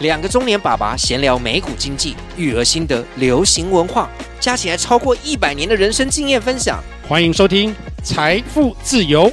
两个中年爸爸闲聊美股经济、育儿心得、流行文化，加起来超过一百年的人生经验分享。欢迎收听《财富自由》。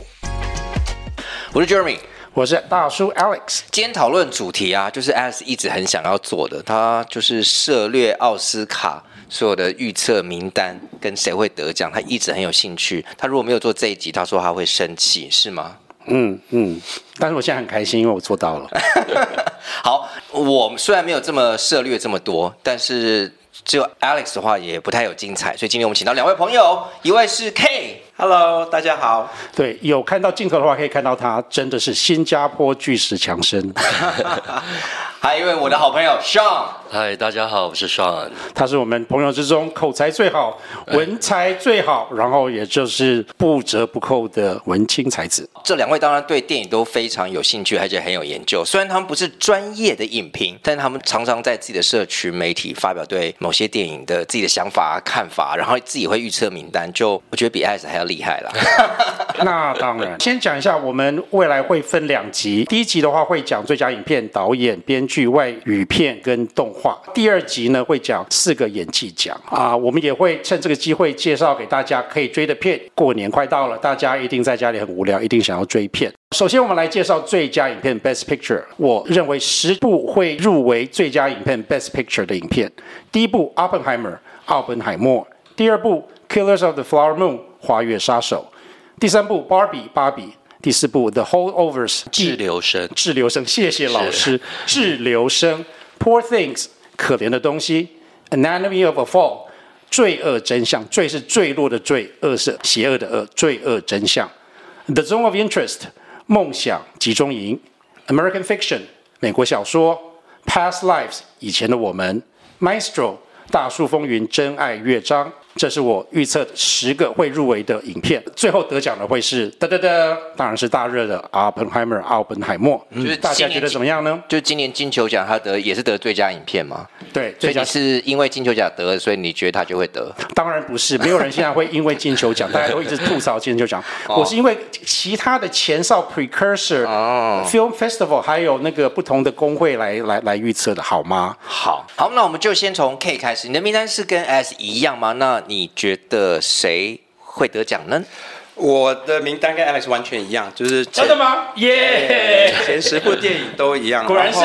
我是 Jeremy，我是大叔 Alex。今天讨论主题啊，就是 Alex 一直很想要做的，他就是涉略奥斯卡所有的预测名单跟谁会得奖，他一直很有兴趣。他如果没有做这一集，他说他会生气，是吗？嗯嗯，但是我现在很开心，因为我做到了。好，我虽然没有这么涉略这么多，但是只有 Alex 的话也不太有精彩，所以今天我们请到两位朋友，一位是 K，Hello，大家好。对，有看到镜头的话，可以看到他真的是新加坡巨石强森。还有一位我的好朋友 Sean，嗨，大家好，我是 Sean，他是我们朋友之中口才最好、文采最好，然后也就是不折不扣的文青才子。这两位当然对电影都非常有兴趣，而且很有研究。虽然他们不是专业的影评，但他们常常在自己的社群媒体发表对某些电影的自己的想法、看法，然后自己会预测名单，就我觉得比艾斯还要厉害啦。那当然，先讲一下，我们未来会分两集，第一集的话会讲最佳影片、导演、编剧。剧外语片跟动画，第二集呢会讲四个演技奖啊，我们也会趁这个机会介绍给大家可以追的片。过年快到了，大家一定在家里很无聊，一定想要追片。首先，我们来介绍最佳影片 Best Picture。我认为十部会入围最佳影片 Best Picture 的影片。第一部《Oppenheimer》奥本海默，第二部《Killers of the Flower Moon》花月杀手，第三部《Barbie》芭比。第四部《The Holdovers》滞留生，滞留生，谢谢老师。滞留生，Poor Things，可怜的东西。Anatomy of a Fall，罪恶真相，罪是坠落的罪，恶是邪恶的恶，罪恶真相。The Zone of Interest，梦想集中营。American Fiction，美国小说。Past Lives，以前的我们。Maestro，大树风云，真爱乐章。这是我预测十个会入围的影片，最后得奖的会是哒哒哒，当然是大热的《阿本海默》奥本海默。就是大家觉得怎么样呢？就今年金球奖他得也是得最佳影片吗？对，所以你是因为金球奖得，所以你觉得他就会得？当然不是，没有人现在会因为金球奖，大家都一直吐槽金球奖。我是因为其他的前哨 Precursor、哦、Film Festival 还有那个不同的工会来来来预测的，好吗？好，好，那我们就先从 K 开始。你的名单是跟 S 一样吗？那你觉得谁会得奖呢？我的名单跟 Alex 完全一样，就是真的吗？耶、yeah!！前十部电影都一样，果然是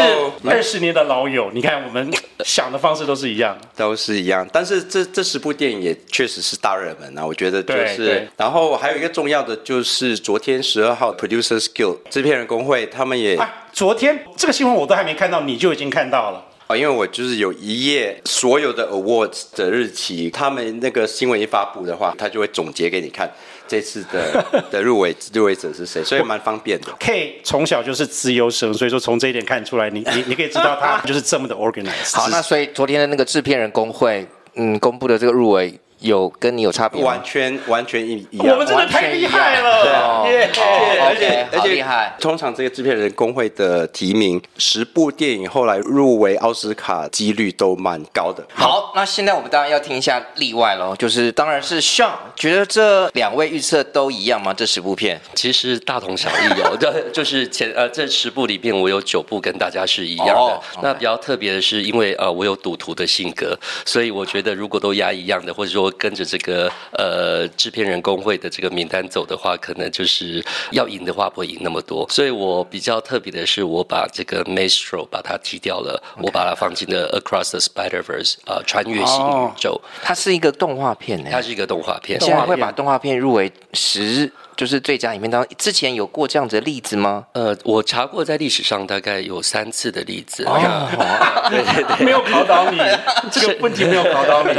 二十年的老友。你看，我们想的方式都是一样，都是一样。但是这这十部电影也确实是大热门啊，我觉得就是。然后还有一个重要的就是，昨天十二号 Producers Guild 制片人工会他们也、啊，昨天这个新闻我都还没看到，你就已经看到了。因为我就是有一页所有的 awards 的日期，他们那个新闻一发布的话，他就会总结给你看这次的 的入围入围者是谁，所以蛮方便的。K 从小就是资优生，所以说从这一点看出来，你你你可以知道他就是这么的 organized。好，那所以昨天的那个制片人工会嗯公布的这个入围。有跟你有差别？完全完全一一样。我们真的太厉害了，对啊，而且而且厉害。通常这个制片人工会的提名，十部电影后来入围奥斯卡几率都蛮高的。好，那现在我们当然要听一下例外喽，就是当然是 Sean 觉得这两位预测都一样吗？这十部片其实大同小异哦，对，就是前呃这十部里边我有九部跟大家是一样的。Oh. 那比较特别的是，因为呃我有赌徒的性格，所以我觉得如果都压一样的，或者说跟着这个呃制片人工会的这个名单走的话，可能就是要赢的话不会赢那么多。所以我比较特别的是，我把这个 Maestro 把它踢掉了，okay. 我把它放进了 Across the Spider-Verse 啊、呃，穿越新宇宙。Oh, 它是一个动画片呢，它是一个动画片。现在会把动画片入围十。就是最佳影片当中，之前有过这样子的例子吗？呃，我查过，在历史上大概有三次的例子。哦，对对对，没有考倒你，这个问题没有考倒你。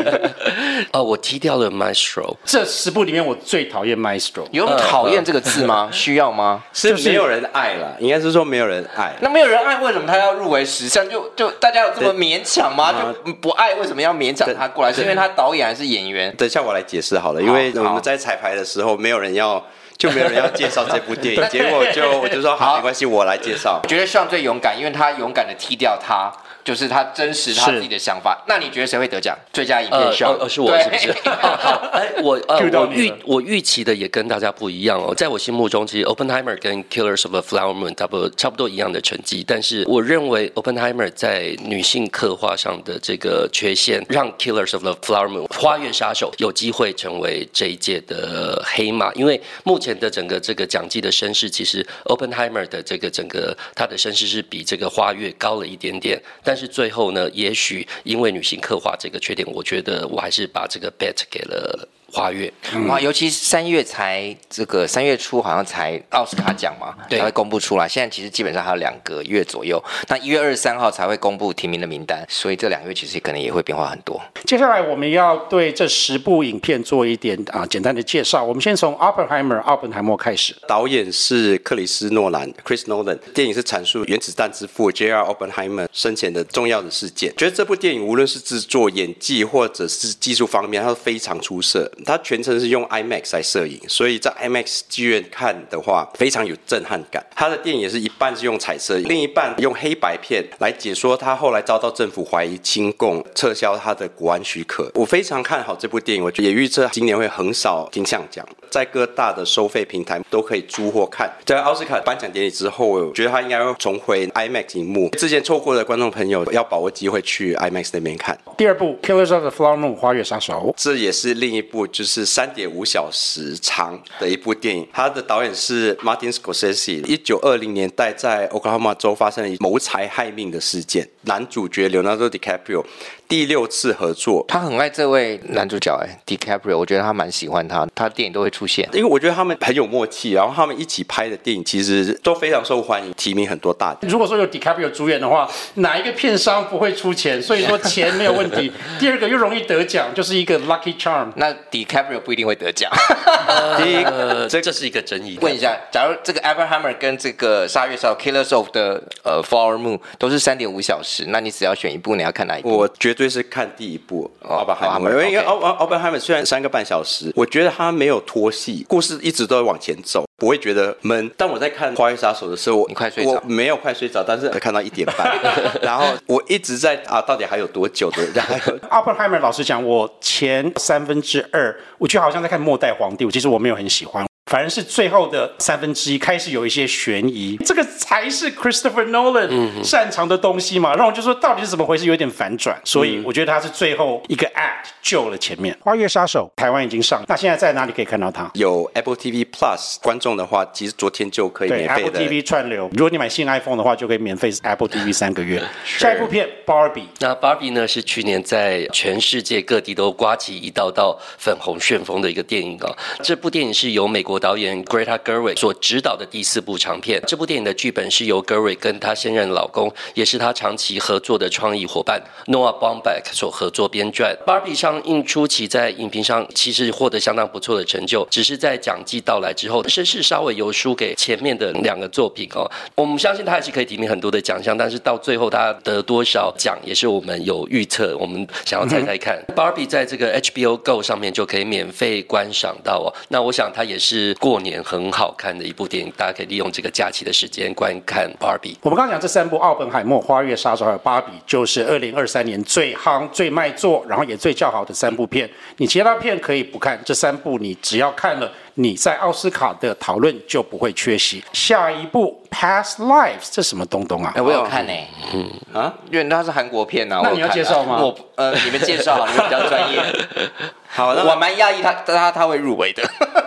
呃，我踢掉了 Maestro。这十部里面，我最讨厌 Maestro。有讨厌这个字吗？需要吗？是没有人爱了，应该是说没有人爱。那没有人爱，为什么他要入围十项？就就大家有这么勉强吗？就不爱，为什么要勉强他过来？是因为他导演还是演员？等一下我来解释好了，因为我们在彩排的时候，没有人要。就没有人要介绍这部电影，结果就我就说好，没关系，我来介绍。我觉得 Sean 最勇敢，因为他勇敢的踢掉他，就是他真实他自己的想法。那你觉得谁会得奖？最佳影片？呃，呃，是我是不是？好，哎，我呃，我预我预期的也跟大家不一样哦。在我心目中，其实 Oppenheimer 跟 Killers of the Flower Moon 差不多差不多一样的成绩，但是我认为 Oppenheimer 在女性刻画上的这个缺陷，让 Killers of the Flower Moon 花月杀手有机会成为这一届的黑马，因为目前的整个这个奖季的声势，其实 Oppenheimer 的这个整个他的声势是比这个花月高了一点点，但但是最后呢，也许因为女性刻画这个缺点，我觉得我还是把这个 bet 给了。花月哇，尤其是三月才这个三月初好像才奥斯卡奖嘛，对，才会公布出来。现在其实基本上还有两个月左右，那一月二十三号才会公布提名的名单，所以这两个月其实可能也会变化很多。接下来我们要对这十部影片做一点啊简单的介绍。我们先从 Oppenheimer 奥本海默开始，导演是克里斯诺兰 Chris Nolan，电影是阐述原子弹之父 J.R. Oppenheimer 生前的重要的事件。觉得这部电影无论是制作、演技或者是技术方面，它都非常出色。它全程是用 IMAX 来摄影，所以在 IMAX 剧院看的话，非常有震撼感。他的电影也是一半是用彩色，另一半用黑白片来解说他后来遭到政府怀疑亲共，撤销他的国安许可。我非常看好这部电影，我也预测今年会横扫金像奖，在各大的收费平台都可以租或看。在奥斯卡颁奖典礼之后，我觉得他应该会重回 IMAX 荧幕。之前错过的观众朋友要把握机会去 IMAX 那边看。第二部《Killers of the Flower Moon》花月杀手，这也是另一部就是三点五小时长的一部电影。它的导演是 Martin Scorsese。一九二零年代在 Oklahoma 州发生了谋财害命的事件，男主角 Leonardo DiCaprio。第六次合作，他很爱这位男主角哎，DiCaprio，我觉得他蛮喜欢他，他的电影都会出现，因为我觉得他们很有默契，然后他们一起拍的电影其实都非常受欢迎，提名很多大奖。如果说有 DiCaprio 主演的话，哪一个片商不会出钱？所以说钱没有问题。第二个又容易得奖，就是一个 lucky charm。那 DiCaprio 不一定会得奖。第一个，这这是一个争议。问一下，假如这个 Alberhammer 跟这个杀月杀 Killers of 的呃 Flower Moon 都是三点五小时，那你只要选一部，你要看哪一部？我绝对是看第一部《奥本海默》，因为《奥奥奥本海默》虽然三个半小时，我觉得他没有拖戏，故事一直都在往前走，不会觉得闷。但我在看《花月杀手》的时候，我你快睡着？我没有快睡着，但是看到一点半，然后我一直在啊，到底还有多久的？然后《奥本海默》老师讲，我前三分之二，我觉得好像在看《末代皇帝》，我其实我没有很喜欢。反而是最后的三分之一开始有一些悬疑，这个才是 Christopher Nolan 擅长的东西嘛。让我就说到底是怎么回事，有点反转。所以我觉得他是最后一个 act 救了前面。花月杀手台湾已经上，那现在在哪里可以看到它？有 Apple TV Plus 观众的话，其实昨天就可以免费的。Apple TV 串流。如果你买新 iPhone 的话，就可以免费 Apple TV 三个月。下一部片 Barbie，那 Barbie 呢是去年在全世界各地都刮起一道道粉红旋风的一个电影啊。这部电影是由美国导演 Greta Gerwig 所执导的第四部长片。这部电影的剧本是由 Gerwig 跟她现任老公，也是她长期合作的创意伙伴 Noah Baumbach 所合作编撰。Barbie 上映初期在影评上其实获得相当不错的成就，只是在奖季到来之后，声势稍微有输给前面的两个作品哦。我们相信他还是可以提名很多的奖项，但是到最后他得多少奖也是我们有预测，我们想要猜猜看。嗯、Barbie 在这个 HBO Go 上面就可以免费观赏到哦。那我想它也是过年。很好看的一部电影，大家可以利用这个假期的时间观看《芭比》。我们刚刚讲这三部《奥本海默》《花月杀手》还有《芭比》，就是二零二三年最夯、最卖座，然后也最叫好的三部片。你其他片可以不看，这三部你只要看了，你在奥斯卡的讨论就不会缺席。下一部《Past Lives》这什么东东啊？哎，我有看呢、欸。嗯啊，因为它是韩国片呐、啊。那你要介绍吗？我呃，你们介绍，你们比较专业。好，那我蛮讶异他他他会入围的。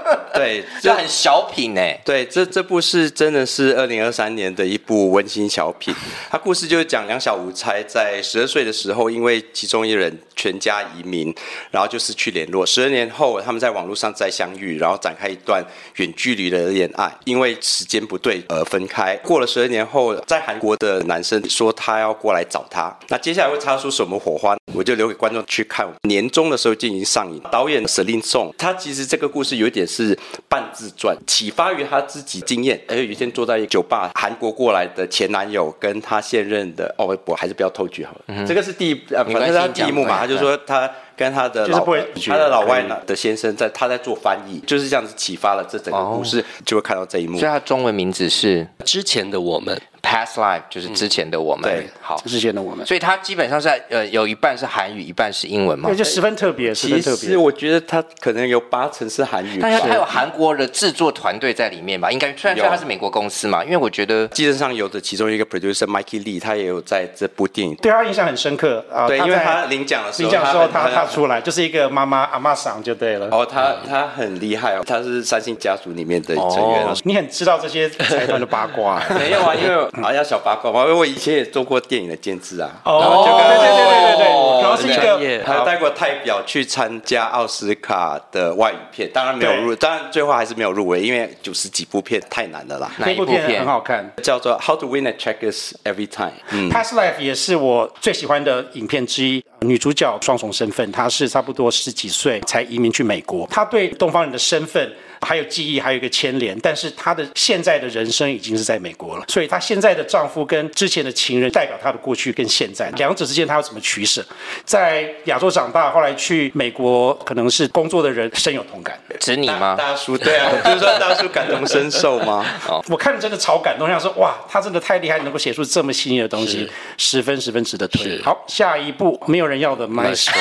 对，这很小品呢。对，这这部是真的是二零二三年的一部温馨小品。它故事就是讲两小无猜在十二岁的时候，因为其中一人全家移民，然后就失去联络。十二年后，他们在网络上再相遇，然后展开一段远距离的恋爱。因为时间不对而分开。过了十二年后，在韩国的男生说他要过来找他。那接下来会擦出什么火花？我就留给观众去看。年终的时候就已经上映。导演 Celine Song，他其实这个故事有点是。半自传，启发于他自己经验。而有一天坐在一个酒吧，韩国过来的前男友跟他现任的哦，我还是不要透剧好了。嗯、这个是第一，呃，反正是他第一幕嘛，他就说他跟他的老，他的老外呢的先生在他在做翻译，就是这样子启发了这整个故事，就会看到这一幕。所以他中文名字是之前的我们。Past Life 就是之前的我们。对，好，之前的我们。所以它基本上是呃有一半是韩语，一半是英文嘛。对，就十分特别，十分特别。其实我觉得它可能有八成是韩语。但是它有韩国的制作团队在里面吧？应该虽然说它是美国公司嘛，因为我觉得基本上有的其中一个 producer Mikey Lee，他也有在这部电影，对他印象很深刻啊。对，因为他领奖的时候，领奖的时候他他出来就是一个妈妈阿妈桑就对了。哦，他他很厉害哦，他是三星家族里面的成员。你很知道这些财团的八卦？没有啊，因为好像小八卦嘛，因为我以前也做过电影的监制啊。哦，对对对对对对，然后是一个还有带过代表去参加奥斯卡的外语片，当然没有入，当然最后还是没有入围，因为九十几部片太难了啦。哪一部片很好看？叫做《How to Win at Checkers Every Time》。嗯，《Past Life》也是我最喜欢的影片之一。女主角双重身份，她是差不多十几岁才移民去美国，她对东方人的身份。还有记忆，还有一个牵连，但是她的现在的人生已经是在美国了，所以她现在的丈夫跟之前的情人代表她的过去跟现在，两者之间她要怎么取舍？在亚洲长大，后来去美国可能是工作的人深有同感。指你吗？大叔，对啊，就是说大叔感同身受吗？哦，我看着真的超感动，想说哇，他真的太厉害，能够写出这么细腻的东西，十分十分值得推。好，下一步没有人要的 Maestro，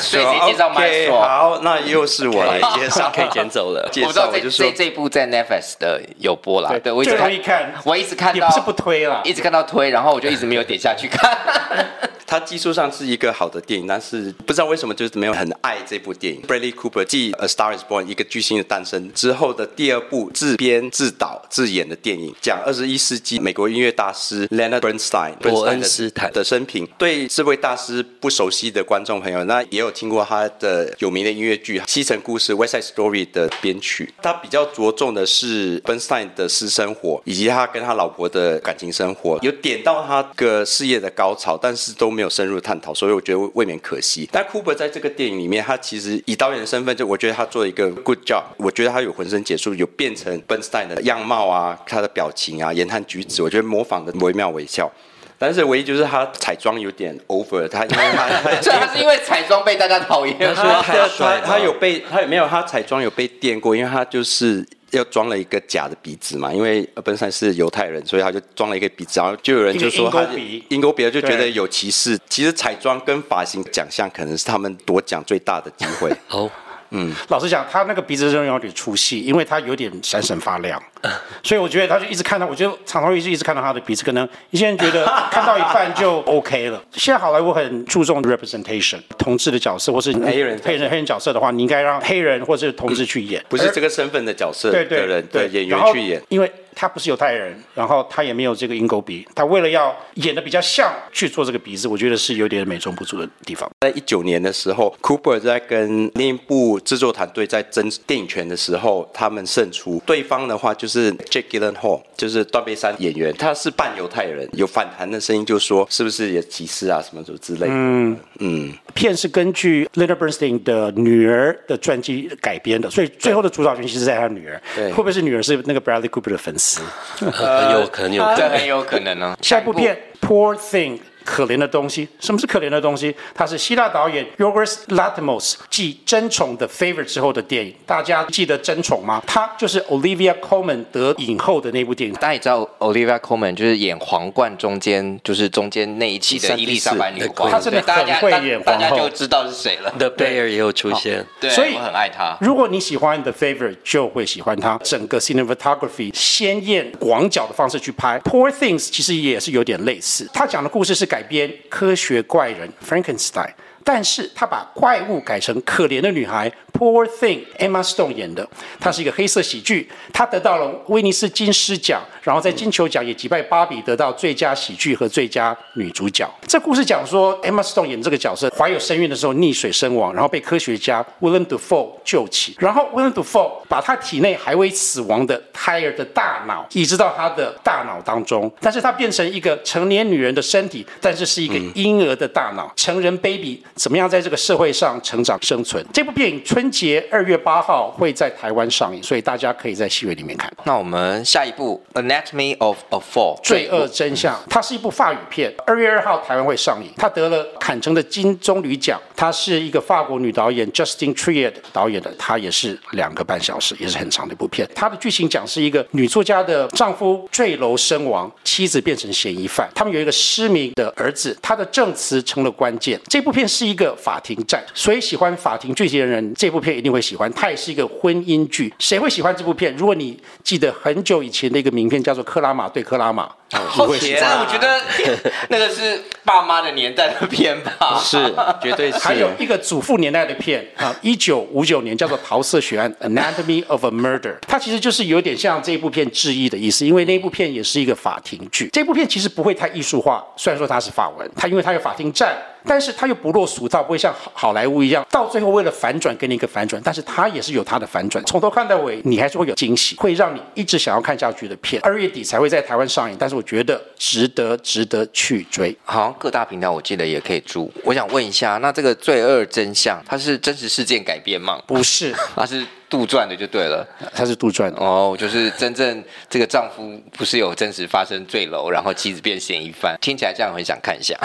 所以谁介绍 Maestro？好，那又是我来介绍，可以捡走了。介绍我就说这部在 Netflix 的有播啦，对，我一直看，我一直看到，也不是不推了，一直看到推，然后我就一直没有点下去看。它技术上是一个好的电影，但是不知道为什么就是没有很爱这部电影。Bradley Cooper 继《A Star Is Born》一个巨星的诞生之后的第二部自编自导自演的电影，讲二十一世纪美国音乐大师 Leonard Bernstein 伯恩斯坦的生平。对这位大师不熟悉的观众朋友，那也有听过他的有名的音乐剧《西城故事》（West Side Story） 的编曲。他比较着重的是 Bernstein 的私生活，以及他跟他老婆的感情生活，有点到他个事业的高潮，但是都没有深入探讨，所以我觉得未免可惜。但 Cooper 在这个电影里面，他其实以导演的身份，就我觉得他做了一个 good job。我觉得他有浑身解数，有变成 Bernstein 的样貌啊，他的表情啊，言谈举止，我觉得模仿的惟妙惟肖。但是唯一就是他彩妆有点 over，他因为他 他是因为彩妆被大家讨厌，他他他有被他有没有他彩妆有被电过，因为他就是。又装了一个假的鼻子嘛，因为本山是犹太人，所以他就装了一个鼻子，然后就有人就说他鹰钩鼻，鹰钩鼻就觉得有歧视。其实彩妆跟发型奖项可能是他们夺奖最大的机会。哦。嗯，老实讲，他那个鼻子真的有点出戏，因为他有点闪闪发亮，所以我觉得他就一直看到，我觉得常常一直一直看到他的鼻子，可能一些人觉得 看到一半就 OK 了。现在好莱坞很注重 representation，同志的角色或是黑人黑人黑人角色的话，你应该让黑人或是同志去演，不是这个身份的角色的人对对对演员去演，因为。他不是犹太人，然后他也没有这个鹰钩鼻，他为了要演的比较像去做这个鼻子，我觉得是有点美中不足的地方。在一九年的时候，Cooper 在跟另一部制作团队在争电影权的时候，他们胜出。对方的话就是 Jake Gyllenhaal，就是断背山演员，他是半犹太人，有反弹的声音，就说是不是也歧视啊什么什么之类的。嗯嗯，片是根据 Leonard Bernstein 的女儿的传记改编的，所以最后的主导权其实在他女儿。对，会不会是女儿是那个 Bradley Cooper 的粉丝？很有可能，有可能，很有可能呢。下一部片《Poor Thing》。可怜的东西，什么是可怜的东西？它是希腊导演 Yorgos Lanthimos 继《争宠》的 Favorite 之后的电影。大家记得《争宠》吗？它就是 Olivia Colman 得影后的那部电影。大家也知道 Olivia Colman 就是演皇冠中间，就是中间那一期的伊丽莎白女皇。她真的很会演皇后，大家就知道是谁了。The Bear 也有出现，对，所以我很爱她。如果你喜欢 The Favorite，就会喜欢她。整个 cinematography 鲜艳广角的方式去拍。Poor Things 其实也是有点类似。他讲的故事是改编科。学怪人 Frankenstein，但是他把怪物改成可怜的女孩。Poor Thing，Emma Stone 演的，它是一个黑色喜剧，它得到了威尼斯金狮奖，然后在金球奖也击败芭比，得到最佳喜剧和最佳女主角。这故事讲说，Emma Stone 演这个角色怀有身孕的时候溺水身亡，然后被科学家 Willem Dafoe 救起，然后 Willem Dafoe 把他体内还未死亡的胎儿的大脑移植到他的大脑当中，但是他变成一个成年女人的身体，但是是一个婴儿的大脑，成人 baby 怎么样在这个社会上成长生存？这部电影春。春节二月八号会在台湾上映，所以大家可以在戏院里面看。那我们下一部《Anatomy of a Fall》罪恶真相，它是一部法语片，二月二号台湾会上映。它得了坎城的金棕榈奖，它是一个法国女导演 Justine Triet 导演的，它也是两个半小时，也是很长的一部片。它的剧情讲是一个女作家的丈夫坠楼身亡，妻子变成嫌疑犯，他们有一个失明的儿子，他的证词成了关键。这部片是一个法庭战，所以喜欢法庭剧情的人，这部片一定会喜欢。它也是一个婚姻剧，谁会喜欢这部片？如果你记得很久以前的一个名片，叫做《克拉玛对克拉玛》。好甜啊！我觉得 那个是爸妈的年代的片吧，是绝对是。还有一个祖父年代的片啊，一九五九年叫做《桃色血案》（Anatomy of a Murder），它其实就是有点像这部片致意的意思，因为那部片也是一个法庭剧。这部片其实不会太艺术化，虽然说它是法文，它因为它有法庭战。但是它又不落俗套，不会像好莱坞一样，到最后为了反转给你一个反转，但是它也是有它的反转，从头看到尾，你还是会有惊喜，会让你一直想要看下去的片。二月底才会在台湾上映，但是我觉得值得，值得去追。好像各大平台我记得也可以租。我想问一下，那这个罪恶真相，它是真实事件改编吗？不是，它是。杜撰的就对了，他是杜撰的哦，就是真正这个丈夫不是有真实发生坠楼，然后妻子变嫌疑犯，听起来这样很想看一下。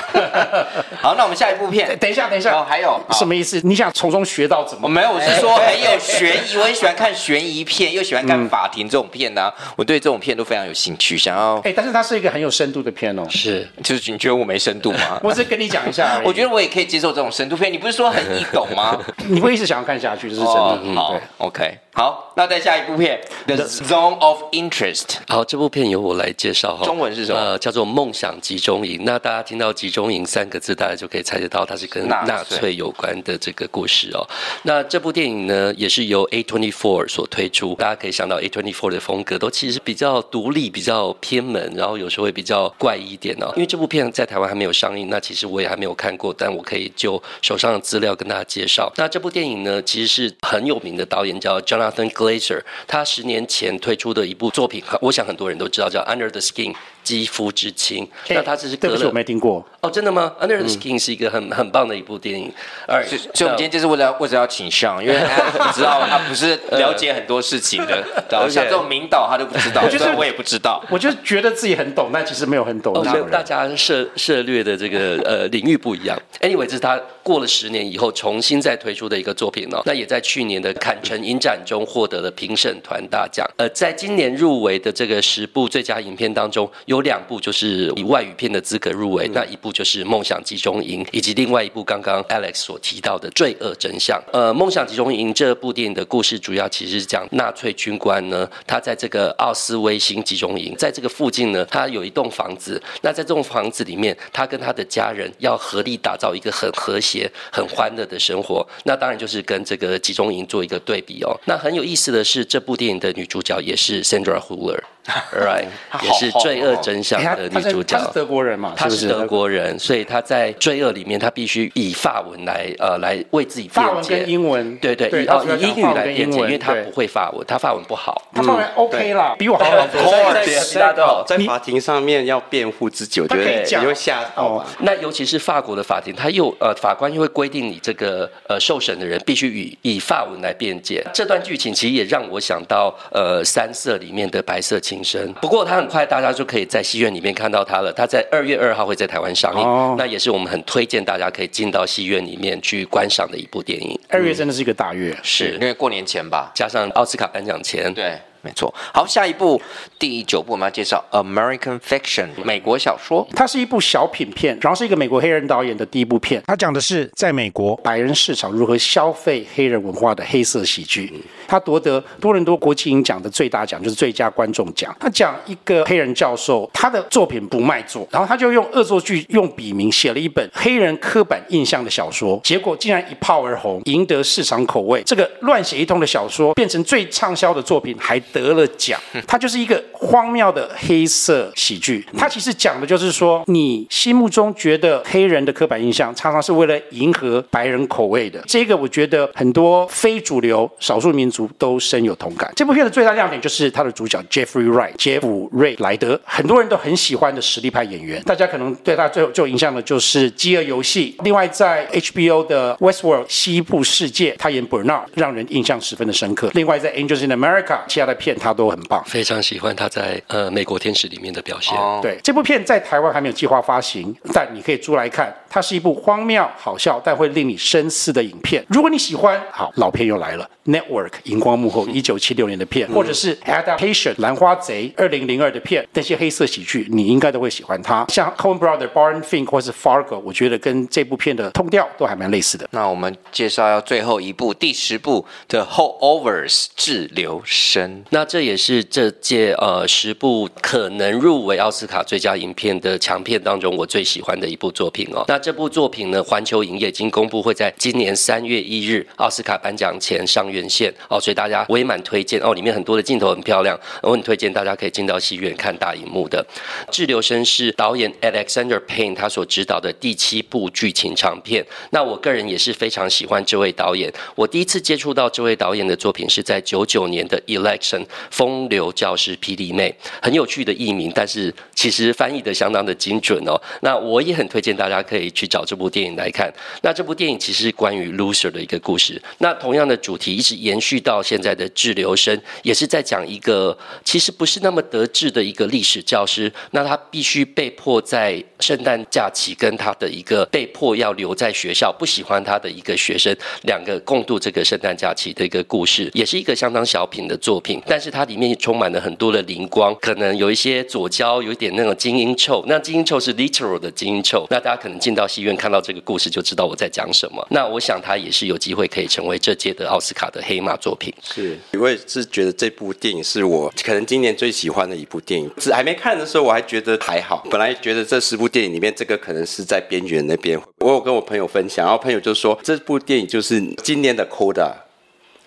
好，那我们下一部片，等一下，等一下，哦，还有什么意思？你想从中学到怎么？我没有，我是说很有悬疑，我很喜欢看悬疑片，又喜欢看法庭这种片呢、啊嗯。我对这种片都非常有兴趣，想要。哎，但是它是一个很有深度的片哦。是，就是你觉得我没深度吗？我是跟你讲一下，我觉得我也可以接受这种深度片。你不是说很易懂吗？你会一直想要看下去，这是真的。哦、嗯，好，OK，Okay. 好。那再下一部片《The Zone of Interest》。好，这部片由我来介绍哈。中文是什么？呃，叫做《梦想集中营》。那大家听到“集中营”三个字，大家就可以猜得到它是跟纳粹有关的这个故事哦。那这部电影呢，也是由 A24 所推出。大家可以想到 A24 的风格都其实比较独立、比较偏门，然后有时候会比较怪异一点哦。因为这部片在台湾还没有上映，那其实我也还没有看过，但我可以就手上的资料跟大家介绍。那这部电影呢，其实是很有名的导演叫 Jonathan Glazer，他十年前推出的一部作品，我想很多人都知道，叫《Under the Skin》。肌肤之亲，那他只是对不起，我没听过哦，真的吗？Under the Skin 是一个很很棒的一部电影，而所以我们今天就是为了为了要请上，因为 他知道他不是了解很多事情的，像这种名导他都不知道，我觉得我也不知道，我就觉得自己很懂，但其实没有很懂。所以大家涉涉略的这个呃领域不一样。Anyway，这是他过了十年以后重新再推出的一个作品哦，那也在去年的坎城影展中获得了评审团大奖。呃，在今年入围的这个十部最佳影片当中，有两部就是以外语片的资格入围，那一部就是《梦想集中营》，以及另外一部刚刚 Alex 所提到的《罪恶真相》。呃，《梦想集中营》这部电影的故事主要其实是讲纳粹军官呢，他在这个奥斯威辛集中营，在这个附近呢，他有一栋房子。那在这栋房子里面，他跟他的家人要合力打造一个很和谐、很欢乐的生活。那当然就是跟这个集中营做一个对比哦。那很有意思的是，这部电影的女主角也是 Sandra Hüller。Right，也是《罪恶真相》的女主角。她是德国人嘛？她是德国人，所以她在《罪恶》里面，她必须以法文来呃来为自己辩解。法文跟英文，对对，以哦以英语来辩解，因为她不会法文，她法文不好。她法文 OK 啦，比我好很多。在法庭上面要辩护自己，我觉得你会吓到。那尤其是法国的法庭，他又呃法官又会规定你这个呃受审的人必须以以法文来辩解。这段剧情其实也让我想到呃三色里面的白色情。不过他很快，大家就可以在戏院里面看到他了。他在二月二号会在台湾上映，哦，那也是我们很推荐大家可以进到戏院里面去观赏的一部电影。二月真的是一个大月，是因为过年前吧，加上奥斯卡颁奖前，对。没错，好，下一部第九部我们要介绍《American Fiction》美国小说，它是一部小品片，然后是一个美国黑人导演的第一部片。它讲的是在美国白人市场如何消费黑人文化的黑色喜剧。它夺得多伦多国际影奖的最大奖就是最佳观众奖。他讲一个黑人教授，他的作品不卖座，然后他就用恶作剧、用笔名写了一本黑人刻板印象的小说，结果竟然一炮而红，赢得市场口味。这个乱写一通的小说变成最畅销的作品，还。得了奖。它就是一个荒谬的黑色喜剧。它其实讲的就是说，你心目中觉得黑人的刻板印象，常常是为了迎合白人口味的。这个我觉得很多非主流少数民族都深有同感。这部片的最大亮点就是它的主角 Jeffrey Wright 杰弗瑞莱德，很多人都很喜欢的实力派演员。大家可能对他最有最有印象的就是《饥饿游戏》，另外在 HBO 的 Westworld 西部世界，他演 Bernard，让人印象十分的深刻。另外在 Angels in America，其他的片他都很棒，非常喜欢他在呃美国天使里面的表现。哦对，这部片在台湾还没有计划发行，但你可以租来看。它是一部荒谬好笑但会令你深思的影片。如果你喜欢，好，老片又来了，《Network》荧光幕后一九七六年的片，或者是《Adaptation》兰花贼二零零二的片，那些黑色喜剧你应该都会喜欢它。像 Coen Brother、Barton Fink 或是 Fargo，我觉得跟这部片的通调都还蛮类似的。那我们介绍要最后一部第十部的《Holdovers》滞留生。那这也是这届呃十部可能入围奥斯卡最佳影片的强片当中，我最喜欢的一部作品哦。那这部作品呢，环球影业已经公布会在今年三月一日奥斯卡颁奖前上院线哦，所以大家我也蛮推荐哦，里面很多的镜头很漂亮，我很推荐大家可以进到戏院看大荧幕的。滞留生是导演 Alexander Payne 他所执导的第七部剧情长片。那我个人也是非常喜欢这位导演，我第一次接触到这位导演的作品是在九九年的 Election 风流教师霹雳妹，很有趣的译名，但是其实翻译的相当的精准哦。那我也很推荐大家可以。去找这部电影来看。那这部电影其实关于 loser 的一个故事。那同样的主题一直延续到现在的滞留生，也是在讲一个其实不是那么得志的一个历史教师。那他必须被迫在圣诞假期跟他的一个被迫要留在学校不喜欢他的一个学生两个共度这个圣诞假期的一个故事，也是一个相当小品的作品。但是它里面充满了很多的灵光，可能有一些左胶，有一点那种精英臭。那精英臭是 literal 的精英臭。那大家可能进到戏院看到这个故事，就知道我在讲什么。那我想他也是有机会可以成为这届的奥斯卡的黑马作品。是，我也是觉得这部电影是我可能今年最喜欢的一部电影。是还没看的时候，我还觉得还好。本来觉得这十部电影里面，这个可能是在边缘那边。我有跟我朋友分享，然后朋友就说这部电影就是今年的 Coda。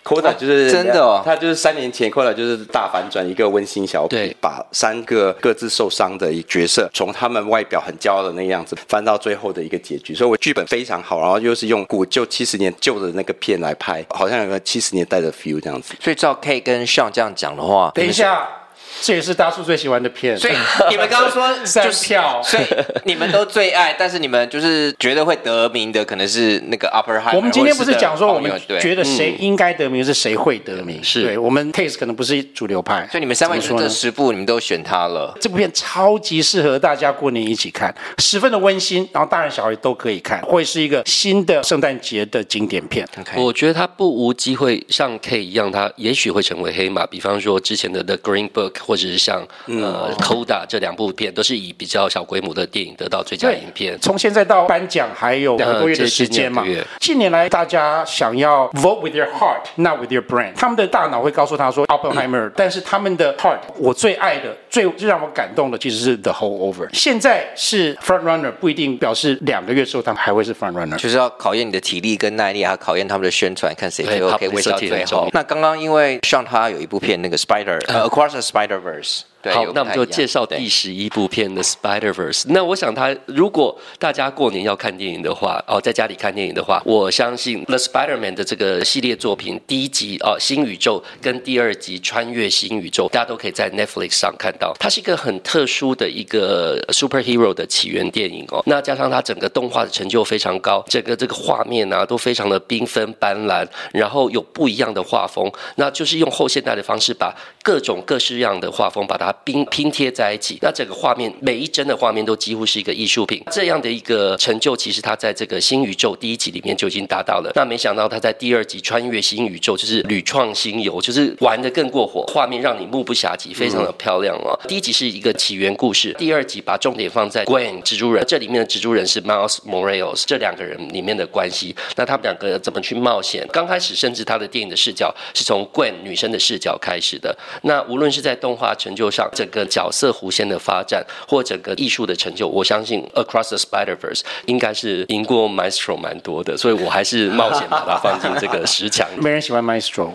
Coda 就是、哦、真的哦，他就是三年前 Coda 就是大反转，一个温馨小品，把三个各自受伤的角色，从他们外表很骄傲的那个样子，翻到最后的一个结局。所以我剧本非常好，然后又是用古旧七十年旧的那个片来拍，好像有个七十年代的 feel 这样子。所以照 K 跟 Sean 这样讲的话，等一下。这也是大叔最喜欢的片，所以 你们刚刚说 三票，所以你们都最爱，但是你们就是觉得会得名的可能是那个 Oppenheimer。我们今天不是讲说我们觉得谁应该得名，是谁会得名？嗯、是对我们 Taste 可能不是主流派，所以你们三位说这十部你们都选它了。这部片超级适合大家过年一起看，十分的温馨，然后大人小孩都可以看，会是一个新的圣诞节的经典片。Okay. 我觉得它不无机会像 K 一样，它也许会成为黑马。比方说之前的 The Green Book。或者是像呃《Coda》这两部片，都是以比较小规模的电影得到最佳影片。从现在到颁奖还有两个多月的时间嘛。近年来，大家想要 vote with your heart, not with your brain。他们的大脑会告诉他说 Oppenheimer，但是他们的 heart，我最爱的、最最让我感动的，其实是 The Whole Over。现在是 front runner，不一定表示两个月之后他们还会是 front runner。就是要考验你的体力跟耐力，还要考验他们的宣传，看谁最后可以围到最后。那刚刚因为像他有一部片，那个 Spider，呃，Across the Spider。universe. 对好，那我们就介绍第十一部片的《Spider-Verse》。那我想，他如果大家过年要看电影的话，哦，在家里看电影的话，我相信《The Spider-Man》的这个系列作品第一集哦，新宇宙跟第二集穿越新宇宙，大家都可以在 Netflix 上看到。它是一个很特殊的一个 superhero 的起源电影哦。那加上它整个动画的成就非常高，整个这个画面啊都非常的缤纷斑斓，然后有不一样的画风，那就是用后现代的方式把各种各式样的画风把它。拼拼贴在一起，那整个画面每一帧的画面都几乎是一个艺术品。这样的一个成就，其实他在这个新宇宙第一集里面就已经达到了。那没想到他在第二集穿越新宇宙，就是屡创新游，就是玩得更过火，画面让你目不暇接，非常的漂亮哦。第一集是一个起源故事，第二集把重点放在 Gwen 蜘蛛人，这里面的蜘蛛人是 Miles Morales，这两个人里面的关系，那他们两个怎么去冒险？刚开始甚至他的电影的视角是从 Gwen 女生的视角开始的。那无论是在动画成就上，整个角色弧线的发展，或整个艺术的成就，我相信《Across the Spider-Verse》应该是赢过《Maestro》蛮多的，所以我还是冒险把它放进这个十强。没人喜欢《Maestro》。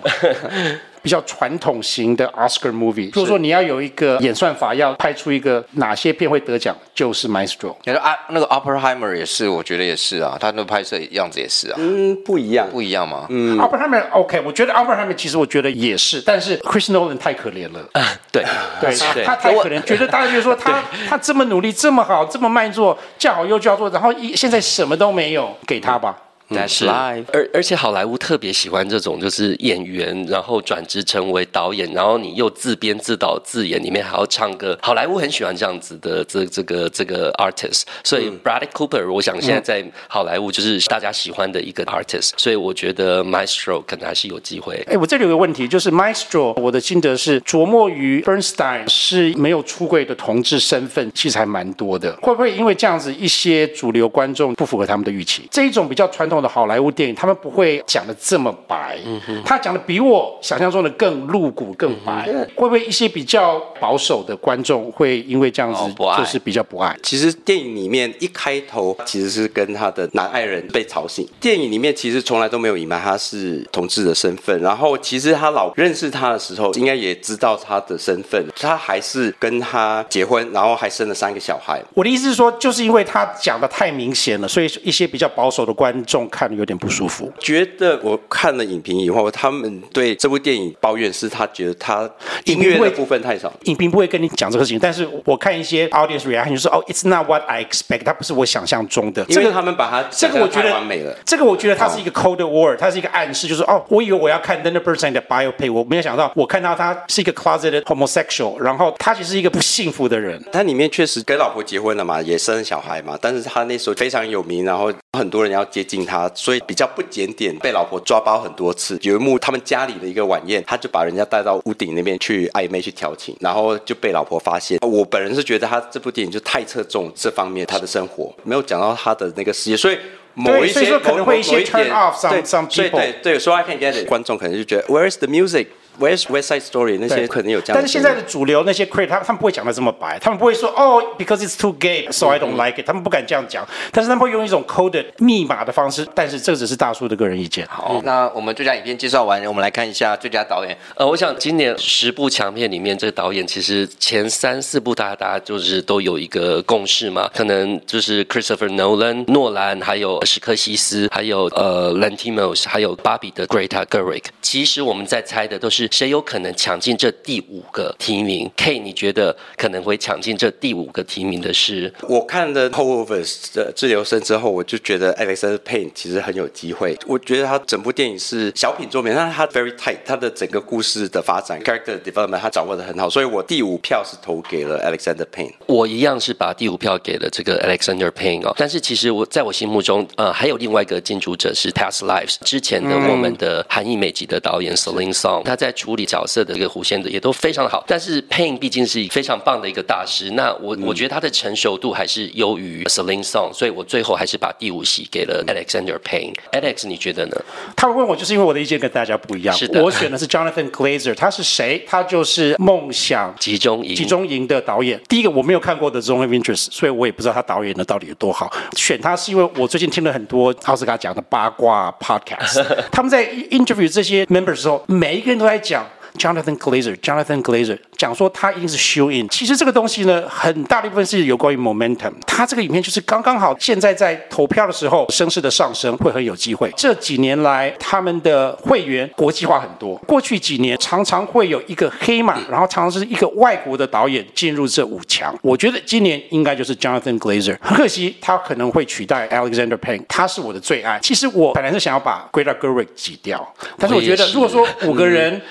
比较传统型的 Oscar movie。如果说你要有一个演算法，要拍出一个哪些片会得奖，就是 Maestro。你说啊，那个 Oppenheimer 也是，我觉得也是啊，他那个拍摄样子也是啊。嗯，不一样，不一样吗？嗯，Oppenheimer OK，我觉得 Oppenheimer 其实我觉得也是，但是 Chris Nolan 太可怜了。啊，对对，他太可怜，觉得大家觉得说他他这么努力，这么好，这么卖座，叫好又叫座，然后一现在什么都没有，给他吧。That's life，而而且好莱坞特别喜欢这种，就是演员，然后转职成为导演，然后你又自编自导自演，里面还要唱歌。好莱坞很喜欢这样子的这这个这个 artist，所以 Bradley Cooper，我想现在在好莱坞就是大家喜欢的一个 artist，所以我觉得 Maestro 可能还是有机会。哎，我这里有个问题，就是 Maestro，我的心得是琢磨于 Bernstein 是没有出柜的同志身份，其实还蛮多的。会不会因为这样子，一些主流观众不符合他们的预期？这一种比较传统。的好莱坞电影，他们不会讲的这么白，嗯、哼他讲的比我想象中的更露骨、更白。嗯、会不会一些比较保守的观众会因为这样子，就是比较不爱？哦、不爱其实电影里面一开头其实是跟他的男爱人被吵醒。电影里面其实从来都没有隐瞒他是同志的身份，然后其实他老认识他的时候，应该也知道他的身份，他还是跟他结婚，然后还生了三个小孩。我的意思是说，就是因为他讲的太明显了，所以一些比较保守的观众。看有点不舒服，觉得我看了影评以后，他们对这部电影抱怨是，他觉得他音乐的部分太少。影评不会跟你讲这个事情，但是我看一些 audience reaction 就说，哦，it's not what I expect，它不是我想象中的。因为他们把它这个我觉得完美了，这个我觉得它是一个 code word，它是一个暗示，就是哦，我以为我要看 Leonard Bernstein 的 biopic，我没有想到我看到他是一个 closeted homosexual，然后他其实是一个不幸福的人。他里面确实跟老婆结婚了嘛，也生小孩嘛，但是他那时候非常有名，然后很多人要接近他。所以比较不检点，被老婆抓包很多次。有一幕，他们家里的一个晚宴，他就把人家带到屋顶那边去暧昧去调情，然后就被老婆发现。我本人是觉得他这部电影就太侧重这方面他的生活，没有讲到他的那个事业，所以某一些可能会一些 turn off some some people。对对，所以 I can get it。观众可能就觉得 Where is the music？Where's West West Side Story 那些可能有这样，但是现在的主流那些 critic 他他们不会讲的这么白，他们不会说哦，because it's too gay，so I don't like it，他们不敢这样讲，但是他们会用一种 coded 密码的方式，但是这只是大叔的个人意见。好，那我们最佳影片介绍完，我们来看一下最佳导演。呃，我想今年十部强片里面，这个导演其实前三四部大家大家就是都有一个共识嘛，可能就是 Christopher Nolan 诺兰，还有史克西斯，还有呃 Lanthimos，还有芭比的 Greta Gerwig。其实我们在猜的都是。谁有可能抢进这第五个提名？K，你觉得可能会抢进这第五个提名的是？我看了《Holdovers》的自由生之后，我就觉得 Alexander Payne 其实很有机会。我觉得他整部电影是小品作品，但是他 very tight，他的整个故事的发展 character development 他掌握的很好，所以我第五票是投给了 Alexander Payne。我一样是把第五票给了这个 Alexander Payne 哦，但是其实我在我心目中，呃，还有另外一个竞逐者是 Past Lives 之前的我们的韩裔美籍的导演 Seline Song，他在。处理角色的一个弧线的也都非常好，但是 Payne 毕竟是非常棒的一个大师，那我、嗯、我觉得他的成熟度还是优于 Celine Song，所以我最后还是把第五席给了 Alexander Payne。Alex，你觉得呢？他们问我，就是因为我的意见跟大家不一样。是的，我选的是 Jonathan Glazer，他是谁？他就是梦想集中营集中营的导演。第一个我没有看过的 Zone of Interest，所以我也不知道他导演的到底有多好。选他是因为我最近听了很多奥斯卡讲的八卦 Podcast，他们在 interview 这些 members 的时候，每一个人都在讲。Jonathan Glazer，Jonathan Glazer 讲说他一定是 show in。其实这个东西呢，很大的一部分是有关于 momentum。他这个影片就是刚刚好，现在在投票的时候，声势的上升会很有机会。这几年来，他们的会员国际化很多。过去几年常常会有一个黑马，然后常常是一个外国的导演进入这五强。我觉得今年应该就是 Jonathan Glazer。很可惜，他可能会取代 Alexander Payne。他是我的最爱。其实我本来是想要把 Greta Gerwig 挤掉，但是我觉得如果说五个人。嗯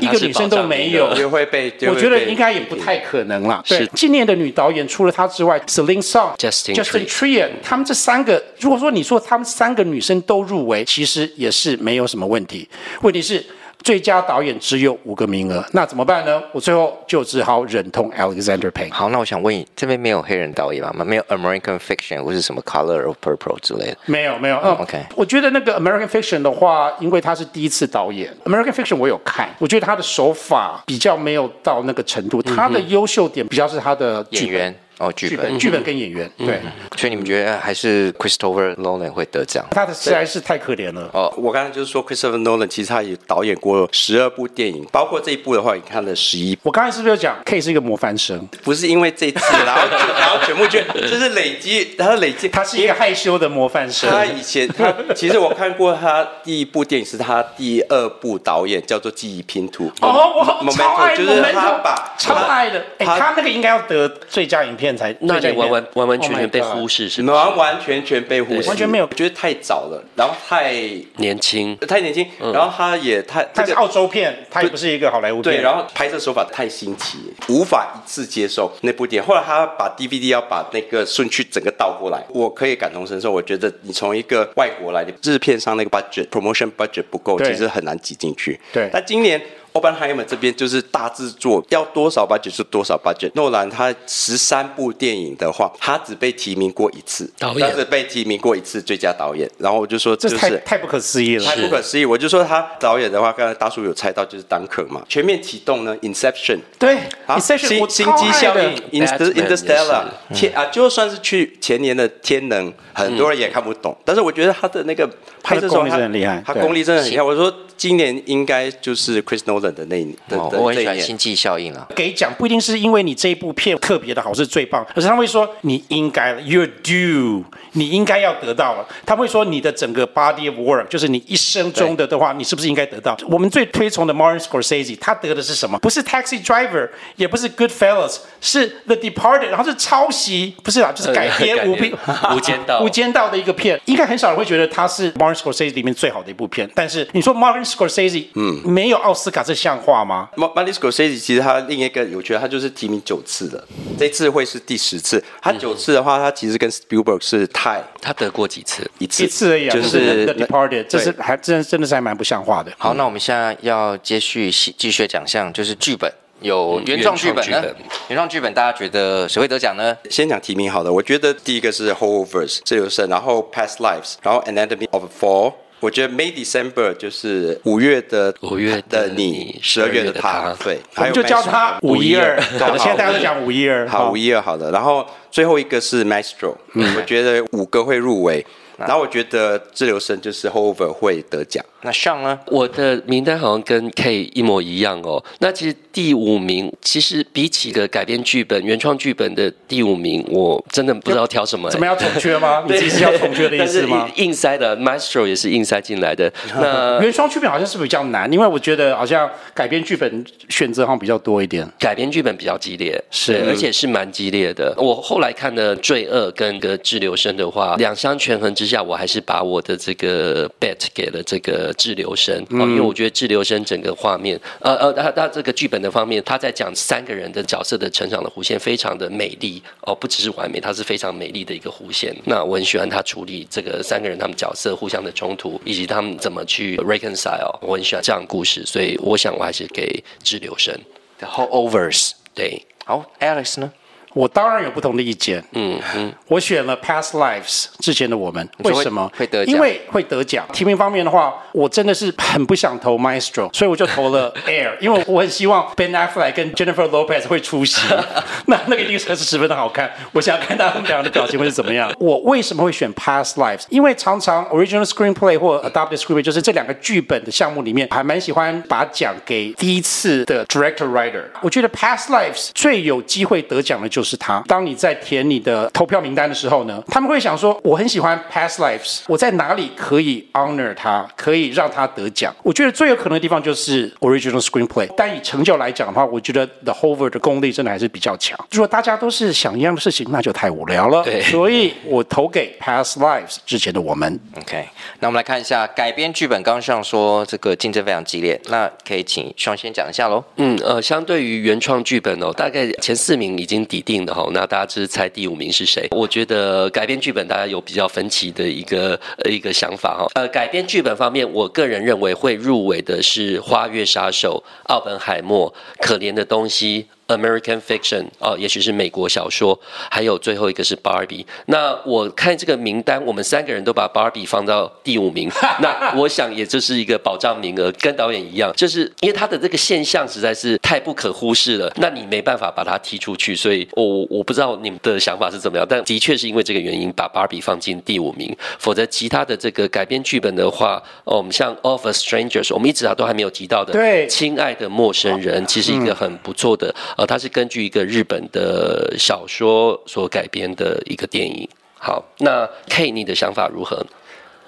一个女生都没有，就会被。我觉得应该也不太可能了。对，今年的女导演除了她之外，Celine Song、Justine Triet，他们这三个，如果说你说他们三个女生都入围，其实也是没有什么问题。问题是。最佳导演只有五个名额，那怎么办呢？我最后就只好忍痛 Alexander Payne。好，那我想问你，这边没有黑人导演吗？没有 American Fiction 或是什么 Color of Purple 之类的？没有，没有。嗯，OK。我觉得那个 American Fiction 的话，因为他是第一次导演，American Fiction 我有看，我觉得他的手法比较没有到那个程度，他的优秀点比较是他的演员。哦，剧本，剧本跟演员，对。所以你们觉得还是 Christopher Nolan 会得奖？他的实在是太可怜了。哦，我刚才就是说 Christopher Nolan 其实他也导演过十二部电影，包括这一部的话，你看了十一。我刚才是不是有讲 K 是一个模范生？不是因为这次，然后然后全部就这是累积，然后累积，他是一个害羞的模范生。他以前他其实我看过他第一部电影是他第二部导演，叫做《记忆拼图》。哦，我超爱，就是他把超爱的。哎，他那个应该要得最佳影片才。那就完完完完全全被忽视，是吗？完完全全被忽视，完全没有，觉得太早了，然后太年轻，太年轻，然后他也太，他是澳洲片，他也不是一个好莱坞片，对，然后拍摄手法太新奇，无法一次接受那部电影。后来他把 DVD 要把那个顺序整个倒过来，我可以感同身受。我觉得你从一个外国来的制片商那个 budget promotion budget 不够，其实很难挤进去。对，但今年。Oppenheimer 这边就是大制作，要多少 budget 就多少 budget。诺兰他十三部电影的话，他只被提名过一次，导演只被提名过一次最佳导演。然后我就说，这太太不可思议了，太不可思议。我就说他导演的话，刚才大叔有猜到就是 Dunkirk 嘛。全面启动呢，Inception 对，Inception 星际效应，Interstellar 天啊，就算是去前年的天能，很多人也看不懂。但是我觉得他的那个拍摄功力很厉害，他功力真的很厉害。我说。今年应该就是 Chris Nolan 的那一年，哦，我很喜欢星际效应啊。给奖不一定是因为你这一部片特别的好，是最棒，而是他会说你应该了，You're due，你应该要得到了。他会说你的整个 body of work，就是你一生中的的话，你是不是应该得到？我们最推崇的 Martin Scorsese，他得的是什么？不是 Taxi Driver，也不是 Goodfellas，是 The Departed，然后是抄袭，不是啦，就是改编无片 无间道无间道的一个片。应该很少人会觉得他是 Martin Scorsese 里面最好的一部片，但是你说 Martin Scorsese，嗯，没有奥斯卡这像话吗？Martin Scorsese 其实他另一个有趣，他就是提名九次的，这次会是第十次。他九次的话，他其实跟 Spielberg 是 tie，他得过几次？一次，一次而已啊，就是 The Departed，这是还真真的是还蛮不像话的。好，那我们现在要接续继续奖项，就是剧本，有原创剧本呢？原创剧本，大家觉得谁会得奖呢？先讲提名好的，我觉得第一个是 Holdovers 自由身，然后 Past Lives，然后 Anatomy of a Fall。我觉得 May December 就是五月的五月的你，十二月的他，对，我们就叫他五一二。好的，现在大家都讲五一二，好，五一二，好的。然后最后一个是 Maestro，我觉得五个会入围。然后我觉得自留生就是 Holdover 会得奖。那上呢？我的名单好像跟 K 一模一样哦。那其实第五名，其实比起个改编剧本、原创剧本的第五名，我真的不知道挑什么。怎么要统缺吗？你其实要统缺的意思吗？硬塞 的 Maestro 也是硬塞进来的。那原创剧本好像是比较难，因为我觉得好像改编剧本选择好像比较多一点。改编剧本比较激烈，是，而且是蛮激烈的。我后来看的《罪恶》跟个《滞留生》的话，两相权衡之下，我还是把我的这个 bet 给了这个滞留生，嗯、因为我觉得滞留生整个画面，呃呃，他他这个剧本的方面，他在讲三个人的角色的成长的弧线非常的美丽哦，不只是完美，它是非常美丽的一个弧线。那我很喜欢他处理这个三个人他们角色互相的冲突，以及他们怎么去 reconcile，我很喜欢这样的故事，所以我想我还是给滞留生 The whole overs，。对，好，Alex 呢？我当然有不同的意见。嗯嗯，我选了 Past Lives 之前的我们，为什么会得奖？因为会得奖。提名方面的话，我真的是很不想投 Maestro，所以我就投了 Air，因为我很希望 Ben Affleck 跟 Jennifer Lopez 会出席。那那个一定是十分的好看。我想看他们两个的表情会是怎么样。我为什么会选 Past Lives？因为常常 Original Screenplay 或 Adapted Screenplay 就是这两个剧本的项目里面，还蛮喜欢把奖给第一次的 Director Writer。我觉得 Past Lives 最有机会得奖的就是他。当你在填你的投票名单的时候呢，他们会想说：我很喜欢 Past Lives，我在哪里可以 honor 他，可以让他得奖？我觉得最有可能的地方就是 Original Screenplay。但以成就来讲的话，我觉得 The Hover 的功力真的还是比较强。如果大家都是想一样的事情，那就太无聊了。对，所以我投给 Past Lives 之前的我们。OK，那我们来看一下改编剧本。刚刚像说这个竞争非常激烈，那可以请双先讲一下喽。嗯呃，相对于原创剧本哦，大概前四名已经抵定那大家只是猜第五名是谁？我觉得改编剧本大家有比较分歧的一个呃一个想法哈。呃，改编剧本方面，我个人认为会入围的是《花月杀手》、《奥本海默》、《可怜的东西》。American Fiction 哦，也许是美国小说，还有最后一个是 Barbie。那我看这个名单，我们三个人都把 Barbie 放到第五名。那我想也就是一个保障名额，跟导演一样，就是因为他的这个现象实在是太不可忽视了，那你没办法把它踢出去。所以我我不知道你们的想法是怎么样，但的确是因为这个原因把 Barbie 放进第五名。否则其他的这个改编剧本的话，哦，我们像 Of a Strangers，我们一直啊都还没有提到的，对，亲爱的陌生人，其实一个很不错的。呃，它是根据一个日本的小说所改编的一个电影。好，那 K，你的想法如何？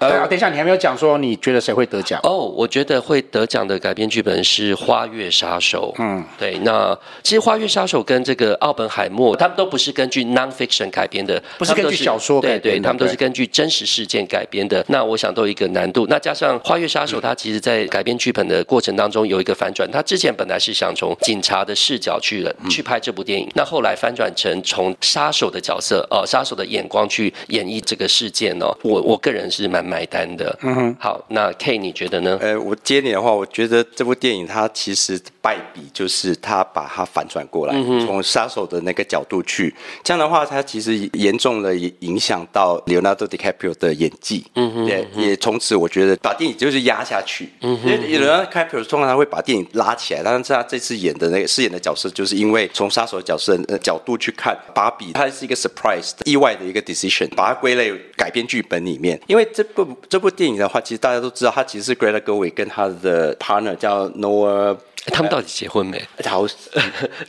对啊，等一下，你还没有讲说你觉得谁会得奖？哦，我觉得会得奖的改编剧本是《花月杀手》。嗯，对。那其实《花月杀手》跟这个奥本海默，他们都不是根据 nonfiction 改编的，不是根据小说改编的，对对，他们都是根据真实事件改编的。那我想都有一个难度。那加上《花月杀手》，他其实在改编剧本的过程当中有一个反转。他之前本来是想从警察的视角去了去拍这部电影，那后来翻转成从杀手的角色呃，杀手的眼光去演绎这个事件哦。我我个人是蛮买单的。嗯哼，好，那 K 你觉得呢？呃，我接你的话，我觉得这部电影它其实败笔就是它把它反转过来，嗯、从杀手的那个角度去，这样的话，它其实严重的影响到 Leonardo DiCaprio 的演技，嗯哼，也也从此我觉得把电影就是压下去，嗯哼，因为 Leonardo DiCaprio 通常他会把电影拉起来，但是他这次演的那个饰演的角色，就是因为从杀手的角色呃角度去看，芭比它是一个 surprise 意外的一个 decision，把它归类改编剧本里面，因为这部这部电影。的话，其实大家都知道，他其实是 Greta Gerwig 跟他的 partner 叫 Noah，他们到底结婚没？好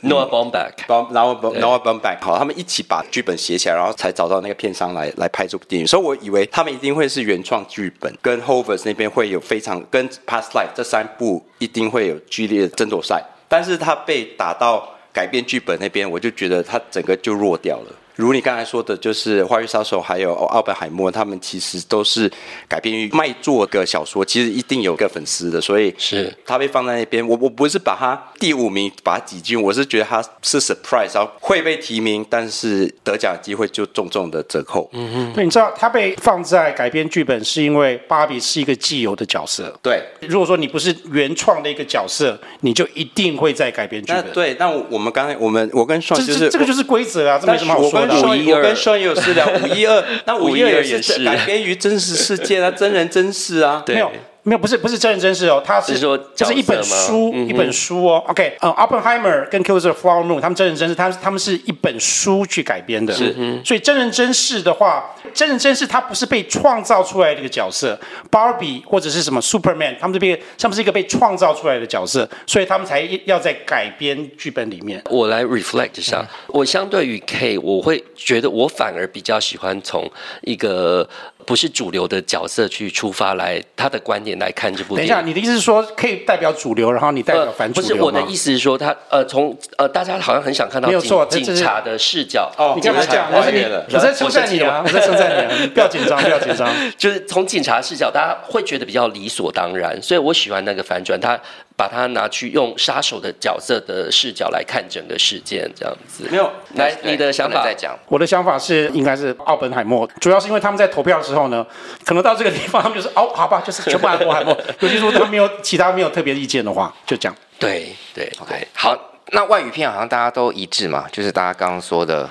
，Noah Baumbach，Noah Noah Baumbach，好，他们一起把剧本写起来，然后才找到那个片商来来拍这部电影。所以我以为他们一定会是原创剧本，跟 Hovers 那边会有非常跟 Past Life 这三部一定会有剧烈的争夺赛。但是他被打到改编剧本那边，我就觉得他整个就弱掉了。如你刚才说的，就是《花月杀手》还有奥本海默，他们其实都是改编于卖座的小说，其实一定有个粉丝的，所以是他被放在那边。我我不是把他第五名把他挤进，我是觉得他是 surprise，然后会被提名，但是得奖机会就重重的折扣。嗯嗯，对，你知道他被放在改编剧本，是因为芭比是一个既有的角色。对，如果说你不是原创的一个角色，你就一定会在改编剧本。对，那我们刚才我们我跟双就是这，这个就是规则啊，这没什么好说的。五一二，我跟双鱼有私聊。五一二，那五一二也是改编于真实事件啊，真人真事啊，没有。没有，不是不是真人真事哦，他是，是说这是一本书，嗯、一本书哦。OK，呃，Oppenheimer 跟 Killers of the Flower Moon 他们真人真事，他他们是一本书去改编的。是，所以真人真事的话，真人真事他不是被创造出来的一个角色，Barbie 或者是什么 Superman，他们这边他们是一个被创造出来的角色，所以他们才要在改编剧本里面。我来 reflect 一下，嗯、我相对于 K，我会觉得我反而比较喜欢从一个。不是主流的角色去出发来他的观点来看这部电影。等一下，你的意思是说可以代表主流，然后你代表反主流？呃、不是，我的意思是说他呃，从呃，大家好像很想看到警，警察的视角。哦，你刚才讲，我是你，我在称赞你啊，我在称赞你啊，不要紧张，不要紧张。就是从警察视角，大家会觉得比较理所当然，所以我喜欢那个反转。他。把它拿去用杀手的角色的视角来看整个事件，这样子。没有，来你的想法再讲。我的想法是，应该是奥本海默，主要是因为他们在投票的时候呢，可能到这个地方，他们就是哦，好吧，就是全部奥本海默。尤其说他没有其他没有特别意见的话，就这样。对对，OK。好，那外语片好像大家都一致嘛，就是大家刚刚说的。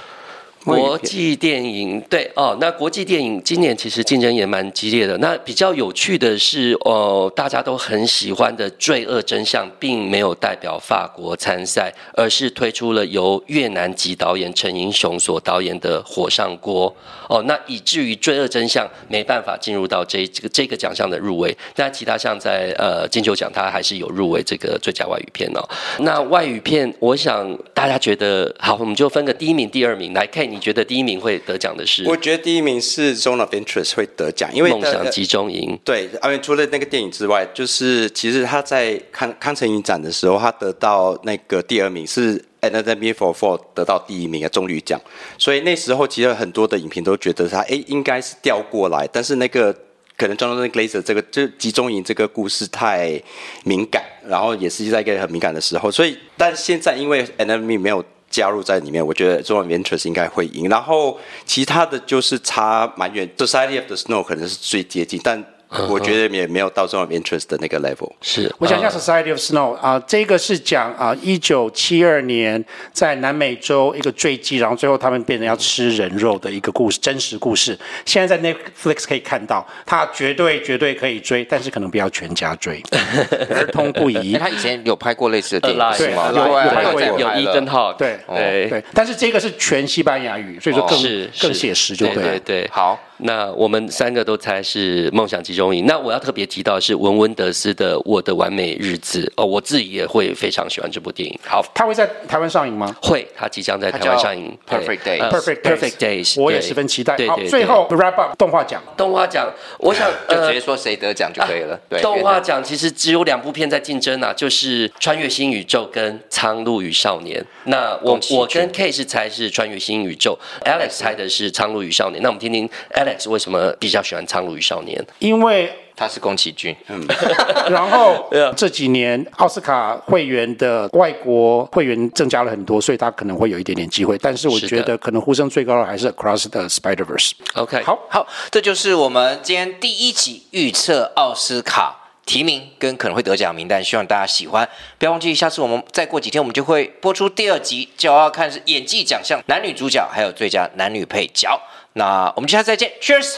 国际电影对哦，那国际电影今年其实竞争也蛮激烈的。那比较有趣的是，哦，大家都很喜欢的《罪恶真相》并没有代表法国参赛，而是推出了由越南籍导演陈英雄所导演的《火上锅》哦，那以至于《罪恶真相》没办法进入到这这个这个奖项的入围。那其他像在呃金球奖，它还是有入围这个最佳外语片哦。那外语片，我想大家觉得好，我们就分个第一名、第二名来看。你觉得第一名会得奖的是？我觉得第一名是《Zone of Interest》会得奖，因为梦想集中营。对，因为除了那个电影之外，就是其实他在康康城影展的时候，他得到那个第二名是《Anatomy for Four》得到第一名的棕榈奖，所以那时候其实很多的影评都觉得他哎应该是调过来，但是那个可能 Jonathan Glazer 这个就集中营这个故事太敏感，然后也是在一个很敏感的时候，所以但现在因为《Anatomy》没有。加入在里面，我觉得中文元确实应该会赢。然后其他的就是差蛮远，The Society of the Snow 可能是最接近，但。我觉得也没有到这种 interest 的那个 level。是，我讲一下 Society of Snow 啊，这个是讲啊，一九七二年在南美洲一个坠机，然后最后他们变成要吃人肉的一个故事，真实故事。现在在 Netflix 可以看到，他绝对绝对可以追，但是可能不要全家追，儿童不宜。他以前有拍过类似的电影是吗？有有拍过有 Ethan Hawke，对对对，但是这个是全西班牙语，所以说更是更写实，就对了。对对，好。那我们三个都猜是梦想集中营。那我要特别提到是文温德斯的《我的完美日子》哦，我自己也会非常喜欢这部电影。好，他会在台湾上映吗？会，他即将在台湾上映。Perfect Days。Perfect Perfect Days，我也十分期待。对对。最后 wrap up 动画奖。动画奖，我想 就直接说谁得奖就可以了。对。动画奖其实只有两部片在竞争啊，就是《穿越新宇宙》跟《苍鹭与少年》。那我我跟 K 是猜是《穿越新宇宙》，Alex 猜的是《苍鹭与少年》。那我们听听 Alex 为什么比较喜欢《苍鹭与少年》，因为他是宫崎骏，嗯，然后 这几年奥斯卡会员的外国会员增加了很多，所以他可能会有一点点机会。但是我觉得可能呼声最高的还是 Across the Spider-Verse。OK，好，好，这就是我们今天第一集预测奥斯卡提名跟可能会得奖名单，希望大家喜欢。不要忘记，下次我们再过几天，我们就会播出第二集，就要看是演技奖项，男女主角还有最佳男女配角。那我们下次再见，Cheers。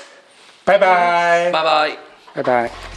拜拜，拜拜，拜拜。